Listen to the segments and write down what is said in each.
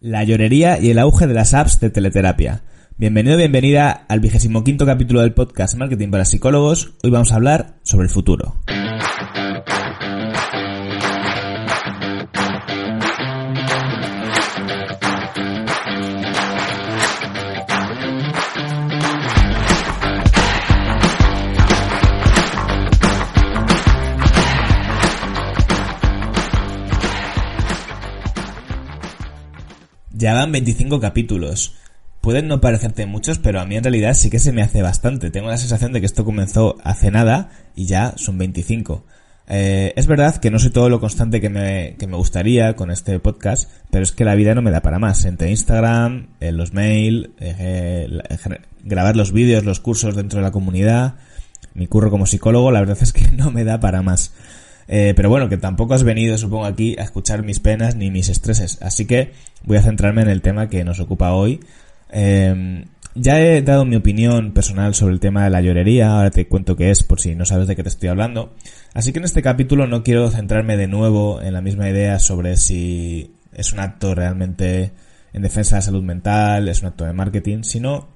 La llorería y el auge de las apps de teleterapia. Bienvenido, bienvenida al vigésimo quinto capítulo del podcast Marketing para Psicólogos. Hoy vamos a hablar sobre el futuro. Ya van 25 capítulos. Pueden no parecerte muchos, pero a mí en realidad sí que se me hace bastante. Tengo la sensación de que esto comenzó hace nada y ya son 25. Eh, es verdad que no soy todo lo constante que me, que me gustaría con este podcast, pero es que la vida no me da para más. Entre Instagram, eh, los mail, eh, grabar los vídeos, los cursos dentro de la comunidad, mi curro como psicólogo, la verdad es que no me da para más. Eh, pero bueno, que tampoco has venido, supongo, aquí a escuchar mis penas ni mis estreses. Así que voy a centrarme en el tema que nos ocupa hoy. Eh, ya he dado mi opinión personal sobre el tema de la llorería, ahora te cuento qué es por si no sabes de qué te estoy hablando. Así que en este capítulo no quiero centrarme de nuevo en la misma idea sobre si es un acto realmente en defensa de la salud mental, es un acto de marketing, sino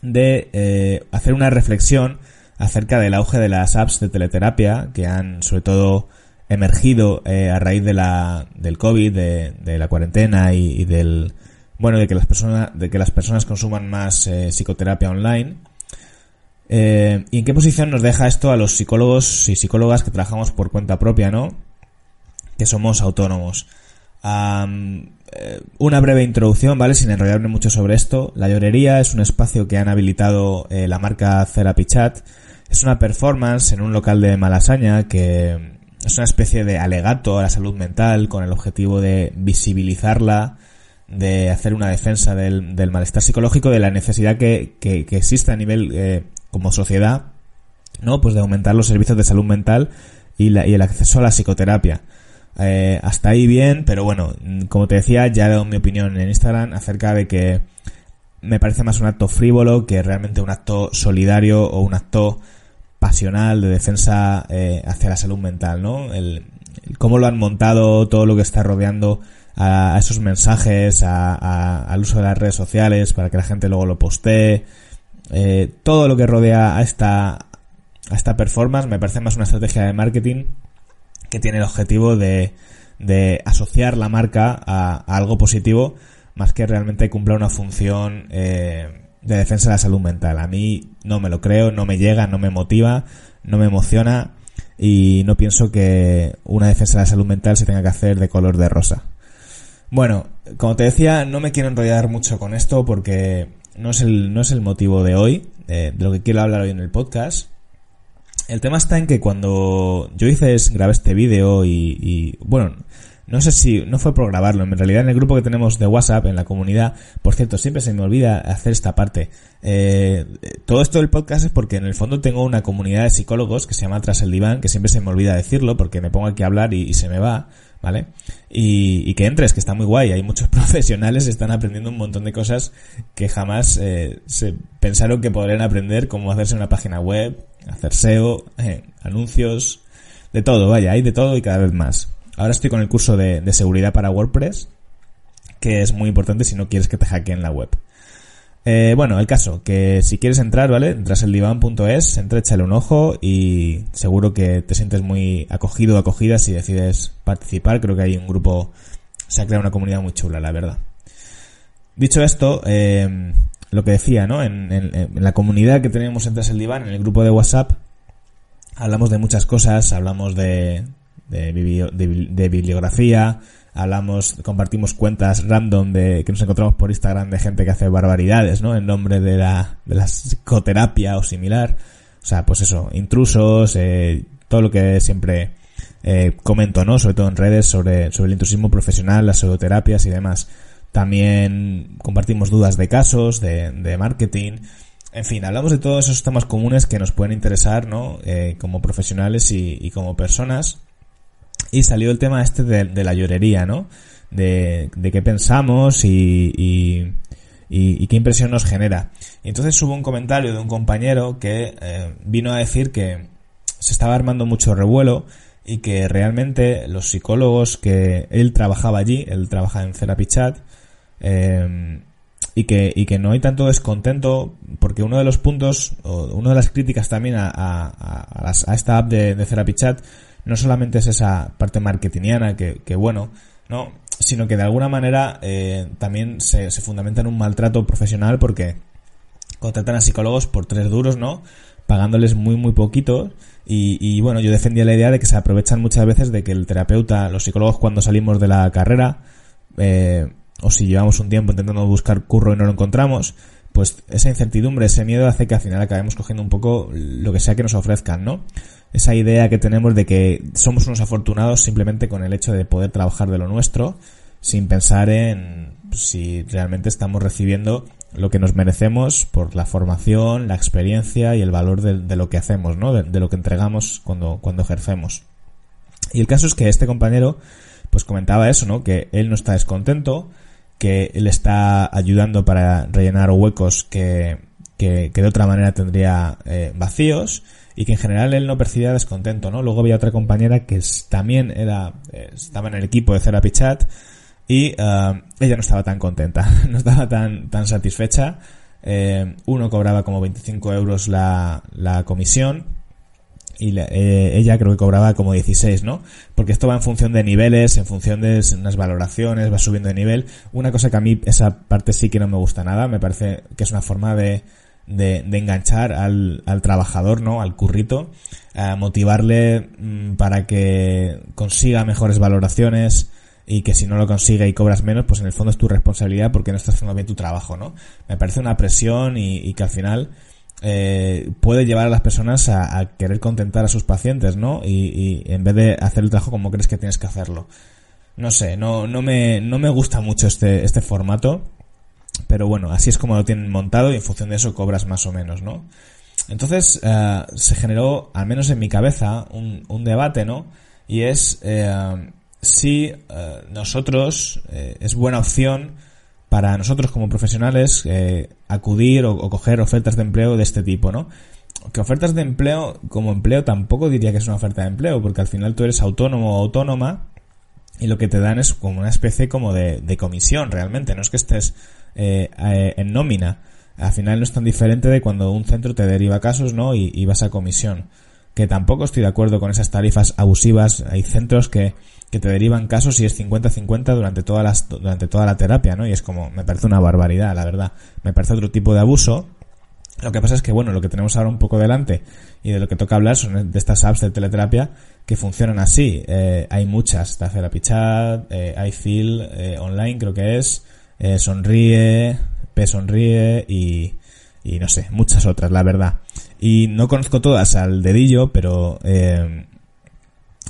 de eh, hacer una reflexión acerca del auge de las apps de teleterapia que han sobre todo emergido eh, a raíz de la, del COVID, de, la cuarentena y, del bueno de que las personas de que las personas consuman más eh, psicoterapia online. Eh, ¿Y en qué posición nos deja esto a los psicólogos y psicólogas que trabajamos por cuenta propia, no? Que somos autónomos. una breve introducción, ¿vale? Sin enrollarme mucho sobre esto. La llorería es un espacio que han habilitado la marca Therapy Chat es una performance en un local de Malasaña que es una especie de alegato a la salud mental con el objetivo de visibilizarla, de hacer una defensa del, malestar psicológico, de la necesidad que, que, existe a nivel eh, como sociedad, ¿no? Pues de aumentar los servicios de salud mental y, la, y el acceso a la psicoterapia. Eh, hasta ahí bien, pero bueno, como te decía, ya he dado mi opinión en Instagram acerca de que me parece más un acto frívolo que realmente un acto solidario o un acto pasional de defensa eh, hacia la salud mental, ¿no? El, cómo lo han montado, todo lo que está rodeando a, esos mensajes, al uso de las redes sociales para que la gente luego lo postee, eh, todo lo que rodea a esta, a esta performance me parece más una estrategia de marketing que tiene el objetivo de, de asociar la marca a, algo positivo más que realmente cumpla una función eh, de defensa de la salud mental. A mí no me lo creo, no me llega, no me motiva, no me emociona y no pienso que una defensa de la salud mental se tenga que hacer de color de rosa. Bueno, como te decía, no me quiero enrollar mucho con esto porque no es el, no es el motivo de hoy, de lo que quiero hablar hoy en el podcast. El tema está en que cuando yo hice, grabé este vídeo y, y, bueno, no sé si, no fue por grabarlo, en realidad en el grupo que tenemos de WhatsApp, en la comunidad, por cierto, siempre se me olvida hacer esta parte. Eh, todo esto del podcast es porque en el fondo tengo una comunidad de psicólogos que se llama Tras el Diván, que siempre se me olvida decirlo porque me pongo aquí a hablar y, se me va, ¿vale? Y, que entres, que está muy guay, hay muchos profesionales, están aprendiendo un montón de cosas que jamás eh, se pensaron que podrían aprender, como hacerse una página web, hacer SEO, eh, anuncios, de todo, vaya, hay de todo y cada vez más. Ahora estoy con el curso de, seguridad para WordPress, que es muy importante si no quieres que te hackeen la web. Eh, bueno, el caso, que si quieres entrar, ¿vale? Entras el divan.es, entra, échale un ojo y seguro que te sientes muy acogido o acogida si decides participar. Creo que hay un grupo, se ha creado una comunidad muy chula, la verdad. Dicho esto, eh, lo que decía, ¿no? En, la comunidad que tenemos en el Diván, en el grupo de WhatsApp, hablamos de muchas cosas, hablamos de, de, bibliografía, hablamos, compartimos cuentas random de que nos encontramos por Instagram de gente que hace barbaridades, ¿no? En nombre de la, de la psicoterapia o similar. O sea, pues eso, intrusos, eh, todo lo que siempre eh, comento, ¿no? Sobre todo en redes sobre, sobre el intrusismo profesional, las pseudoterapias y demás. También compartimos dudas de casos, de, de marketing. En fin, hablamos de todos esos temas comunes que nos pueden interesar, ¿no? Eh, como profesionales y, y como personas y salió el tema este de, la llorería, ¿no? De, qué pensamos y, y, qué impresión nos genera. Y entonces hubo un comentario de un compañero que eh, vino a decir que se estaba armando mucho revuelo y que realmente los psicólogos que él trabajaba allí, él trabaja en Therapy Eh, y que, y que no hay tanto descontento, porque uno de los puntos, o una de las críticas también a, a, a, esta app de, de no solamente es esa parte marketingiana, que, que bueno, ¿no? Sino que de alguna manera eh, también se, se fundamenta en un maltrato profesional porque contratan a psicólogos por tres duros, ¿no? Pagándoles muy, muy poquito. Y, y bueno, yo defendía la idea de que se aprovechan muchas veces de que el terapeuta, los psicólogos cuando salimos de la carrera, eh, o si llevamos un tiempo intentando buscar curro y no lo encontramos, pues esa incertidumbre, ese miedo hace que al final acabemos cogiendo un poco lo que sea que nos ofrezcan, ¿no? Esa idea que tenemos de que somos unos afortunados simplemente con el hecho de poder trabajar de lo nuestro, sin pensar en si realmente estamos recibiendo lo que nos merecemos por la formación, la experiencia y el valor de, lo que hacemos, ¿no? De, lo que entregamos cuando, cuando ejercemos. Y el caso es que este compañero, pues comentaba eso, ¿no? Que él no está descontento, que él está ayudando para rellenar huecos que, que, que de otra manera tendría eh, vacíos y que en general él no percibía descontento, ¿no? Luego había otra compañera que también era, eh, estaba en el equipo de Therapy Chat y uh, ella no estaba tan contenta, no estaba tan, tan satisfecha. Eh, uno cobraba como 25 euros la, la comisión y la, eh, ella creo que cobraba como 16, ¿no? Porque esto va en función de niveles, en función de unas valoraciones, va subiendo de nivel. Una cosa que a mí esa parte sí que no me gusta nada, me parece que es una forma de, de, enganchar al, al trabajador, ¿no? Al currito, a motivarle mmm, para que consiga mejores valoraciones, y que si no lo consigue y cobras menos, pues en el fondo es tu responsabilidad porque no estás haciendo bien tu trabajo, ¿no? Me parece una presión y, que al final eh, puede llevar a las personas a, querer contentar a sus pacientes, ¿no? Y, en vez de hacer el trabajo como crees que tienes que hacerlo. No sé, no, no me, no me gusta mucho este, este formato, pero bueno, así es como lo tienen montado y en función de eso cobras más o menos, ¿no? Entonces, uh, se generó, al menos en mi cabeza, un, debate, ¿no? Y es, eh, si uh, nosotros, eh, es buena opción para nosotros como profesionales eh, acudir o, o, coger ofertas de empleo de este tipo, ¿no? Que ofertas de empleo, como empleo, tampoco diría que es una oferta de empleo, porque al final tú eres autónomo o autónoma y lo que te dan es como una especie como de, de comisión realmente, no es que estés eh, eh, en nómina. Al final no es tan diferente de cuando un centro te deriva casos, ¿no? Y, vas a comisión. Que tampoco estoy de acuerdo con esas tarifas abusivas. Hay centros que que te derivan casos y es 50-50 durante toda las, durante toda la terapia, ¿no? Y es como, me parece una barbaridad, la verdad. Me parece otro tipo de abuso. Lo que pasa es que, bueno, lo que tenemos ahora un poco delante y de lo que toca hablar son de estas apps de teleterapia que funcionan así. Eh, hay muchas, está Therapy Chat, eh, iFeel, eh, online creo que es, eh, Sonríe, P Sonríe y, y no sé, muchas otras, la verdad. Y no conozco todas al dedillo, pero eh,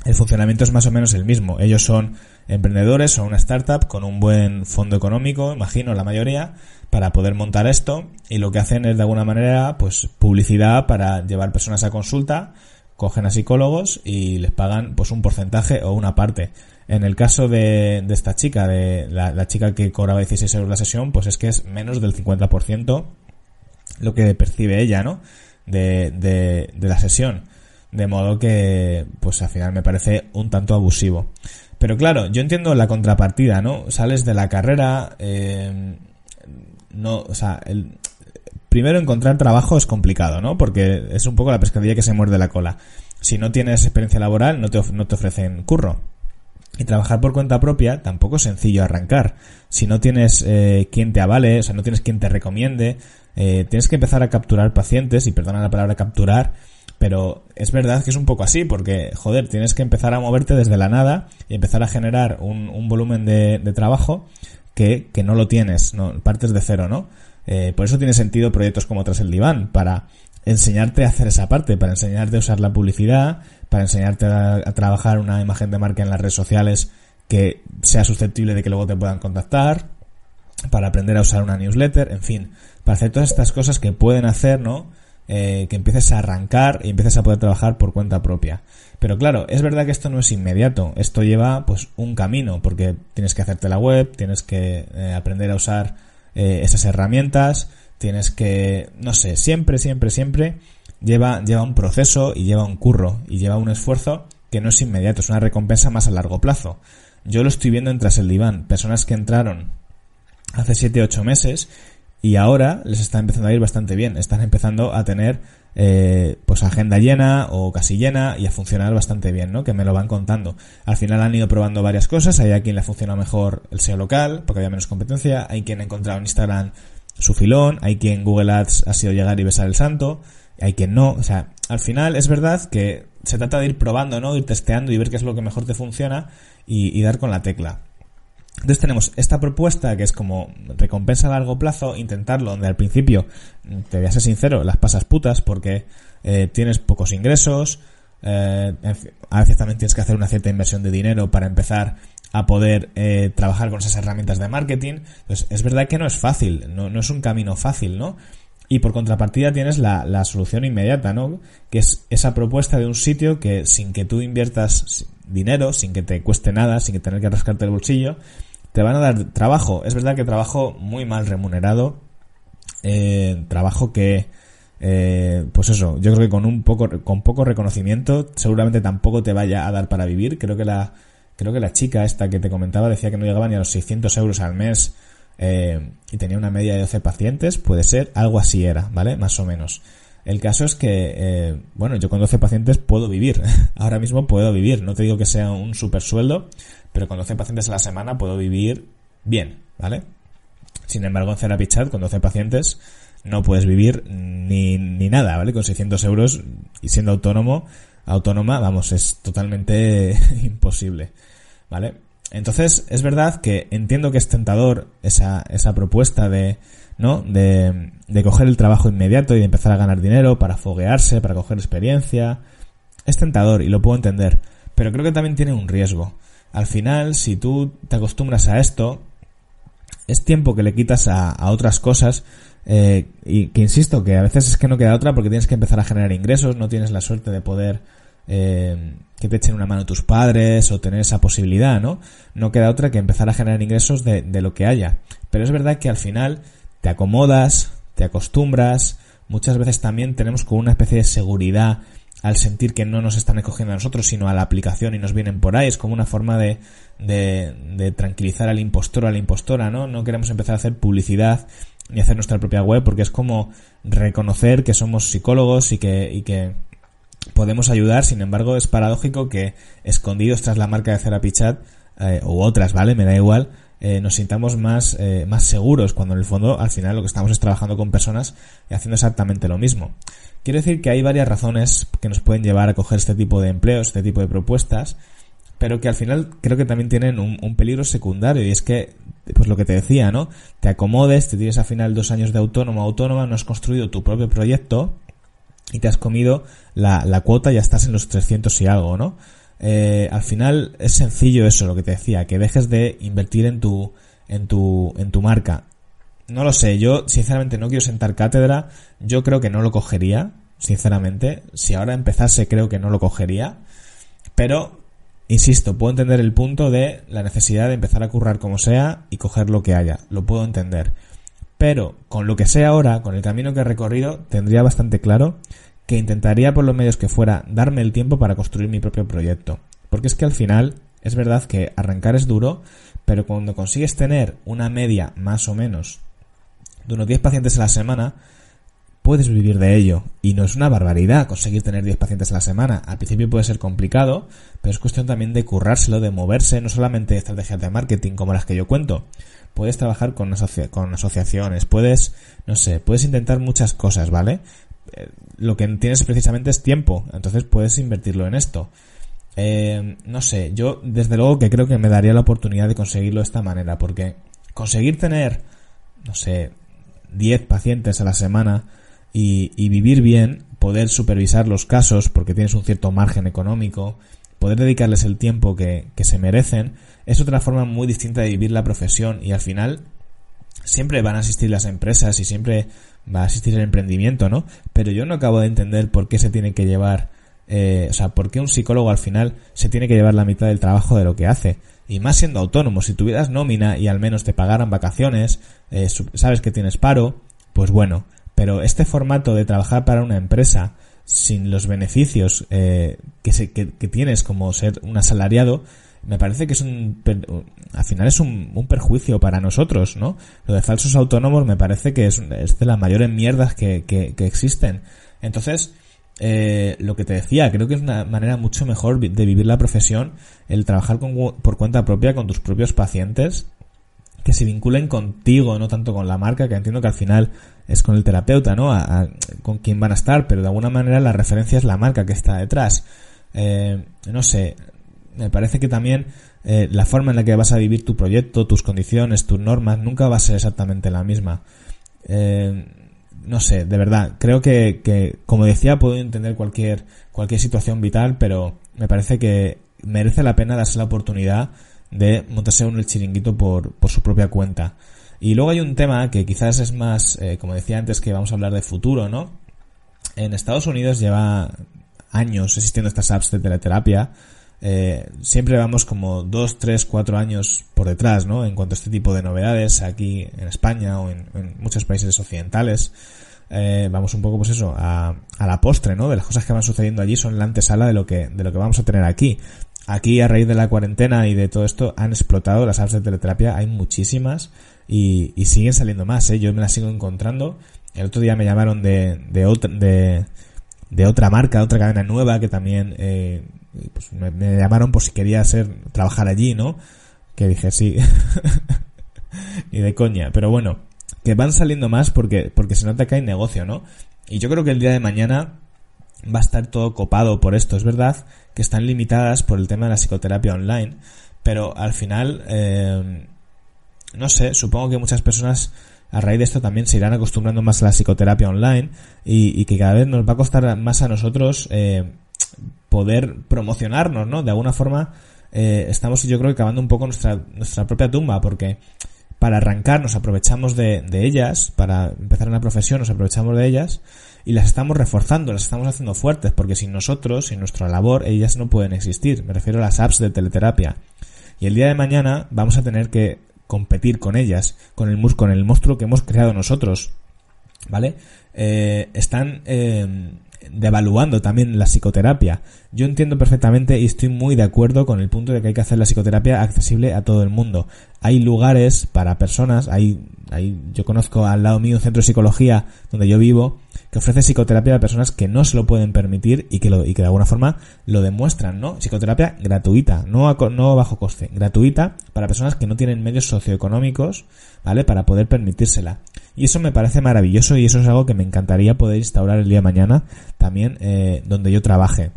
el funcionamiento es más o menos el mismo. Ellos son emprendedores, son una startup con un buen fondo económico, imagino la mayoría, para poder montar esto y lo que hacen es de alguna manera pues publicidad para llevar personas a consulta, cogen a psicólogos y les pagan pues un porcentaje o una parte. En el caso de, de esta chica, de la, chica que cobraba 16 euros la sesión, pues es que es menos del 50% lo que percibe ella, ¿no? De, de, de la sesión. De modo que, pues al final me parece un tanto abusivo. Pero claro, yo entiendo la contrapartida, ¿no? Sales de la carrera, eh, no, o sea, el, primero encontrar trabajo es complicado, ¿no? Porque es un poco la pescadilla que se muerde la cola. Si no tienes experiencia laboral, no te, no te ofrecen curro. Y trabajar por cuenta propia tampoco es sencillo arrancar. Si no tienes eh, quien te avale, o sea, no tienes quien te recomiende, eh, tienes que empezar a capturar pacientes, y perdona la palabra capturar, pero es verdad que es un poco así, porque, joder, tienes que empezar a moverte desde la nada y empezar a generar un, un volumen de, trabajo que, que, no lo tienes, no partes de cero, ¿no? Eh, por eso tiene sentido proyectos como Tras el Diván, para enseñarte a hacer esa parte, para enseñarte a usar la publicidad, para enseñarte a, trabajar una imagen de marca en las redes sociales que sea susceptible de que luego te puedan contactar, para aprender a usar una newsletter, en fin, para hacer todas estas cosas que pueden hacer, ¿no? eh, que empieces a arrancar y empieces a poder trabajar por cuenta propia. Pero claro, es verdad que esto no es inmediato, esto lleva pues un camino, porque tienes que hacerte la web, tienes que eh, aprender a usar eh, esas herramientas, tienes que, no sé, siempre, siempre, siempre lleva, lleva un proceso y lleva un curro y lleva un esfuerzo que no es inmediato, es una recompensa más a largo plazo. Yo lo estoy viendo en Tras el Diván, personas que entraron hace 7-8 meses y ahora les está empezando a ir bastante bien. Están empezando a tener eh, pues agenda llena o casi llena y a funcionar bastante bien, ¿no? Que me lo van contando. Al final han ido probando varias cosas. Hay a quien le funciona mejor el SEO local porque había menos competencia. Hay quien ha encontrado en Instagram su filón. Hay quien Google Ads ha sido llegar y besar el santo. Hay quien no. O sea, al final es verdad que se trata de ir probando, ¿no? Ir testeando y ver qué es lo que mejor te funciona y, dar con la tecla. Entonces tenemos esta propuesta que es como recompensa a largo plazo, intentarlo, donde al principio, te voy a ser sincero, las pasas putas porque eh, tienes pocos ingresos, eh, a veces también tienes que hacer una cierta inversión de dinero para empezar a poder eh, trabajar con esas herramientas de marketing. Entonces es verdad que no es fácil, no, no es un camino fácil, ¿no? Y por contrapartida tienes la, la, solución inmediata, ¿no? Que es esa propuesta de un sitio que sin que tú inviertas dinero, sin que te cueste nada, sin que tener que rascarte el bolsillo, te van a dar trabajo. Es verdad que trabajo muy mal remunerado, eh, trabajo que, eh, pues eso, yo creo que con un poco, con poco reconocimiento, seguramente tampoco te vaya a dar para vivir. Creo que la, creo que la chica esta que te comentaba decía que no llegaba ni a los 600 euros al mes eh, y tenía una media de 12 pacientes, puede ser, algo así era, ¿vale? Más o menos. El caso es que, eh, bueno, yo con 12 pacientes puedo vivir. Ahora mismo puedo vivir. No te digo que sea un super sueldo, pero con 12 pacientes a la semana puedo vivir bien, ¿vale? Sin embargo, en Therapy con 12 pacientes, no puedes vivir ni, ni nada, ¿vale? Con 600 euros y siendo autónomo, autónoma, vamos, es totalmente imposible, ¿vale? Entonces, es verdad que entiendo que es tentador esa, esa propuesta de, ¿no? De, de coger el trabajo inmediato y de empezar a ganar dinero para foguearse, para coger experiencia. Es tentador y lo puedo entender, pero creo que también tiene un riesgo. Al final, si tú te acostumbras a esto, es tiempo que le quitas a, a otras cosas eh, y que insisto que a veces es que no queda otra porque tienes que empezar a generar ingresos, no tienes la suerte de poder eh, que te echen una mano tus padres o tener esa posibilidad, ¿no? No queda otra que empezar a generar ingresos de, de lo que haya. Pero es verdad que al final te acomodas, te acostumbras, muchas veces también tenemos como una especie de seguridad al sentir que no nos están escogiendo a nosotros, sino a la aplicación y nos vienen por ahí. Es como una forma de, de, de tranquilizar al impostor o a la impostora, ¿no? No queremos empezar a hacer publicidad ni hacer nuestra propia web porque es como reconocer que somos psicólogos y que, y que podemos ayudar. Sin embargo, es paradójico que escondidos tras la marca de Therapy Chat, eh, u otras, ¿vale? Me da igual, eh, nos sintamos más, eh, más seguros cuando en el fondo al final lo que estamos es trabajando con personas y haciendo exactamente lo mismo. Quiero decir que hay varias razones que nos pueden llevar a coger este tipo de empleos, este tipo de propuestas, pero que al final creo que también tienen un peligro secundario y es que, pues lo que te decía, ¿no? Te acomodes, te tienes al final dos años de autónomo autónoma, no has construido tu propio proyecto y te has comido la, la cuota ya estás en los 300 y algo, ¿no? eh, al final es sencillo eso, lo que te decía, que dejes de invertir en tu, en tu, en tu marca. No lo sé, yo sinceramente no quiero sentar cátedra, yo creo que no lo cogería, sinceramente. Si ahora empezase creo que no lo cogería, pero, insisto, puedo entender el punto de la necesidad de empezar a currar como sea y coger lo que haya, lo puedo entender. Pero, con lo que sé ahora, con el camino que he recorrido, tendría bastante claro que intentaría por los medios que fuera darme el tiempo para construir mi propio proyecto. Porque es que al final es verdad que arrancar es duro, pero cuando consigues tener una media más o menos de unos 10 pacientes a la semana, puedes vivir de ello. Y no es una barbaridad conseguir tener 10 pacientes a la semana. Al principio puede ser complicado, pero es cuestión también de currárselo, de moverse, no solamente estrategias de marketing como las que yo cuento. Puedes trabajar con, asociaciones, puedes, no sé, puedes intentar muchas cosas, ¿vale? Eh, lo que tienes precisamente es tiempo, entonces puedes invertirlo en esto. Eh, no sé, yo desde luego que creo que me daría la oportunidad de conseguirlo de esta manera, porque conseguir tener, no sé, 10 pacientes a la semana y, y vivir bien, poder supervisar los casos porque tienes un cierto margen económico, poder dedicarles el tiempo que, que se merecen, es otra forma muy distinta de vivir la profesión y al final siempre van a asistir las empresas y siempre va a asistir el emprendimiento, ¿no? Pero yo no acabo de entender por qué se tiene que llevar, eh, o sea, por qué un psicólogo al final se tiene que llevar la mitad del trabajo de lo que hace. Y más siendo autónomo, si tuvieras nómina y al menos te pagaran vacaciones, eh, sabes que tienes paro, pues bueno. Pero este formato de trabajar para una empresa sin los beneficios eh, que, se, que, tienes como ser un asalariado, me parece que es un, al final es un, un, perjuicio para nosotros, ¿no? Lo de falsos autónomos me parece que es, es de las mayores mierdas que, que, que existen. Entonces, eh, lo que te decía, creo que es una manera mucho mejor de vivir la profesión, el trabajar con, por cuenta propia con tus propios pacientes, que se vinculen contigo, no tanto con la marca, que entiendo que al final es con el terapeuta, ¿no? A, con quién van a estar, pero de alguna manera la referencia es la marca que está detrás. Eh, no sé, me parece que también eh, la forma en la que vas a vivir tu proyecto, tus condiciones, tus normas, nunca va a ser exactamente la misma. Eh, no sé, de verdad, creo que, que, como decía, puedo entender cualquier, cualquier situación vital, pero me parece que merece la pena darse la oportunidad de montarse un el chiringuito por, por su propia cuenta. Y luego hay un tema que quizás es más, eh, como decía antes, que vamos a hablar de futuro, ¿no? En Estados Unidos lleva años existiendo estas apps de teleterapia. Eh, siempre vamos como dos, tres, cuatro años por detrás, ¿no? En cuanto a este tipo de novedades aquí en España o en, en muchos países occidentales. Eh, vamos un poco, pues eso, a, la postre, ¿no? De las cosas que van sucediendo allí son la antesala de lo que, de lo que vamos a tener aquí. Aquí, a raíz de la cuarentena y de todo esto, han explotado las apps de teleterapia, hay muchísimas y, siguen saliendo más, ¿eh? Yo me las sigo encontrando. El otro día me llamaron de, de otra, de, de otra marca, otra cadena nueva que también, eh, pues me, llamaron por si quería ser, trabajar allí, ¿no? Que dije sí. Ni de coña, pero bueno, que van saliendo más porque, porque se nota que hay negocio, ¿no? Y yo creo que el día de mañana va a estar todo copado por esto. Es verdad que están limitadas por el tema de la psicoterapia online, pero al final, eh, no sé, supongo que muchas personas a raíz de esto también se irán acostumbrando más a la psicoterapia online y, que cada vez nos va a costar más a nosotros eh, poder promocionarnos, ¿no? De alguna forma eh, estamos yo creo que cavando un poco nuestra, nuestra propia tumba porque para arrancar nos aprovechamos de, ellas, para empezar una profesión nos aprovechamos de ellas y las estamos reforzando, las estamos haciendo fuertes, porque sin nosotros, sin nuestra labor, ellas no pueden existir. Me refiero a las apps de teleterapia. Y el día de mañana vamos a tener que competir con ellas, con el, con el monstruo que hemos creado nosotros. ¿Vale? Eh, están eh, devaluando también la psicoterapia. Yo entiendo perfectamente y estoy muy de acuerdo con el punto de que hay que hacer la psicoterapia accesible a todo el mundo. Hay lugares para personas, hay, hay yo conozco al lado mío un centro de psicología donde yo vivo que ofrece psicoterapia a personas que no se lo pueden permitir y que, lo, y que de alguna forma lo demuestran, ¿no? Psicoterapia gratuita, no, a, no bajo coste, gratuita para personas que no tienen medios socioeconómicos, ¿vale? Para poder permitírsela. Y eso me parece maravilloso y eso es algo que me encantaría poder instaurar el día de mañana también eh, donde yo trabaje.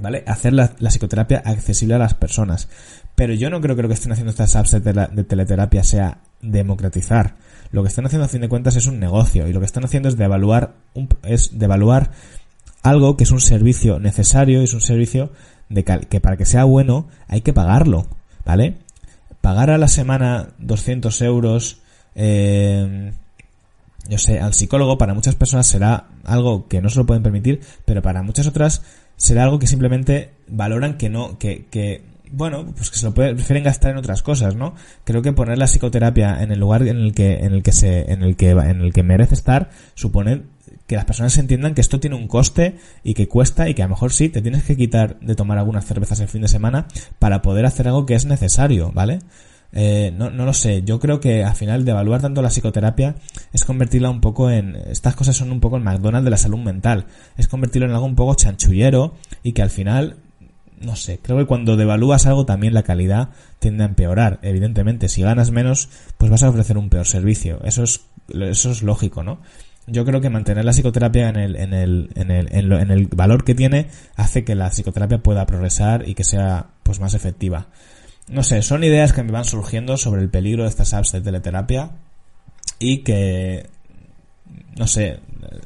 ¿Vale? Hacer la, psicoterapia accesible a las personas. Pero yo no creo que lo que estén haciendo estas apps de, de teleterapia sea democratizar lo que están haciendo a fin de cuentas es un negocio y lo que están haciendo es devaluar un, es devaluar algo que es un servicio necesario, es un servicio de que para que sea bueno hay que pagarlo, ¿vale? Pagar a la semana 200 euros, eh, yo sé, al psicólogo para muchas personas será algo que no se lo pueden permitir, pero para muchas otras será algo que simplemente valoran que no, que, que bueno, pues que se lo puede, prefieren gastar en otras cosas, ¿no? Creo que poner la psicoterapia en el lugar en el que, en el que se, en el que, en el que merece estar, supone que las personas entiendan que esto tiene un coste y que cuesta y que a lo mejor sí te tienes que quitar de tomar algunas cervezas el fin de semana para poder hacer algo que es necesario, ¿vale? Eh, no, no lo sé, yo creo que al final de evaluar tanto la psicoterapia es convertirla un poco en, estas cosas son un poco el McDonald's de la salud mental, es convertirlo en algo un poco chanchullero y que al final no sé, creo que cuando devalúas algo también la calidad tiende a empeorar. Evidentemente, si ganas menos, pues vas a ofrecer un peor servicio. Eso es, eso es lógico, ¿no? Yo creo que mantener la psicoterapia en el, en el, en el, en, lo, en el valor que tiene hace que la psicoterapia pueda progresar y que sea, pues, más efectiva. No sé, son ideas que me van surgiendo sobre el peligro de estas apps de teleterapia y que, no sé,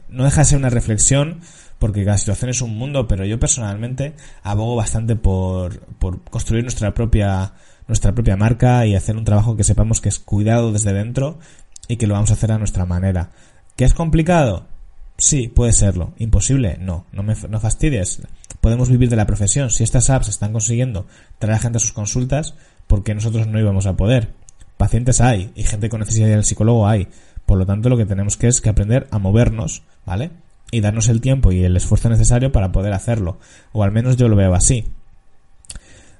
no deja de ser una reflexión porque cada situación es un mundo, pero yo personalmente abogo bastante por, por construir nuestra propia, nuestra propia marca y hacer un trabajo que sepamos que es cuidado desde dentro y que lo vamos a hacer a nuestra manera. ¿Que es complicado? Sí, puede serlo. ¿Imposible? No, no me no fastidies. Podemos vivir de la profesión. Si estas apps están consiguiendo traer a gente a sus consultas, ¿por qué nosotros no íbamos a poder? Pacientes hay y gente con necesidad del psicólogo hay. Por lo tanto, lo que tenemos que es que aprender a movernos, ¿vale? y darnos el tiempo y el esfuerzo necesario para poder hacerlo. O al menos yo lo veo así.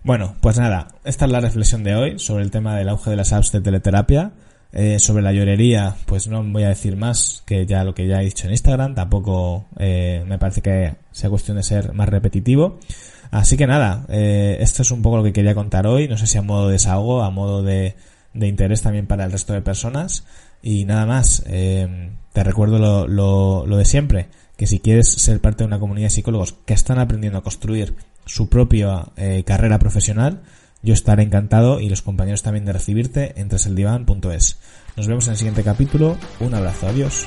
Bueno, pues nada, esta es la reflexión de hoy sobre el tema del auge de las apps de teleterapia. Eh, sobre la llorería, pues no voy a decir más que ya lo que ya he dicho en Instagram. Tampoco eh, me parece que sea cuestión de ser más repetitivo. Así que nada, eh, esto es un poco lo que quería contar hoy. No sé si a modo de desahogo, a modo de, de interés también para el resto de personas. Y nada más, eh, te recuerdo lo, lo, lo de siempre, que si quieres ser parte de una comunidad de psicólogos que están aprendiendo a construir su propia eh, carrera profesional, yo estaré encantado y los compañeros también de recibirte en treseldivan.es. Nos vemos en el siguiente capítulo. Un abrazo. Adiós.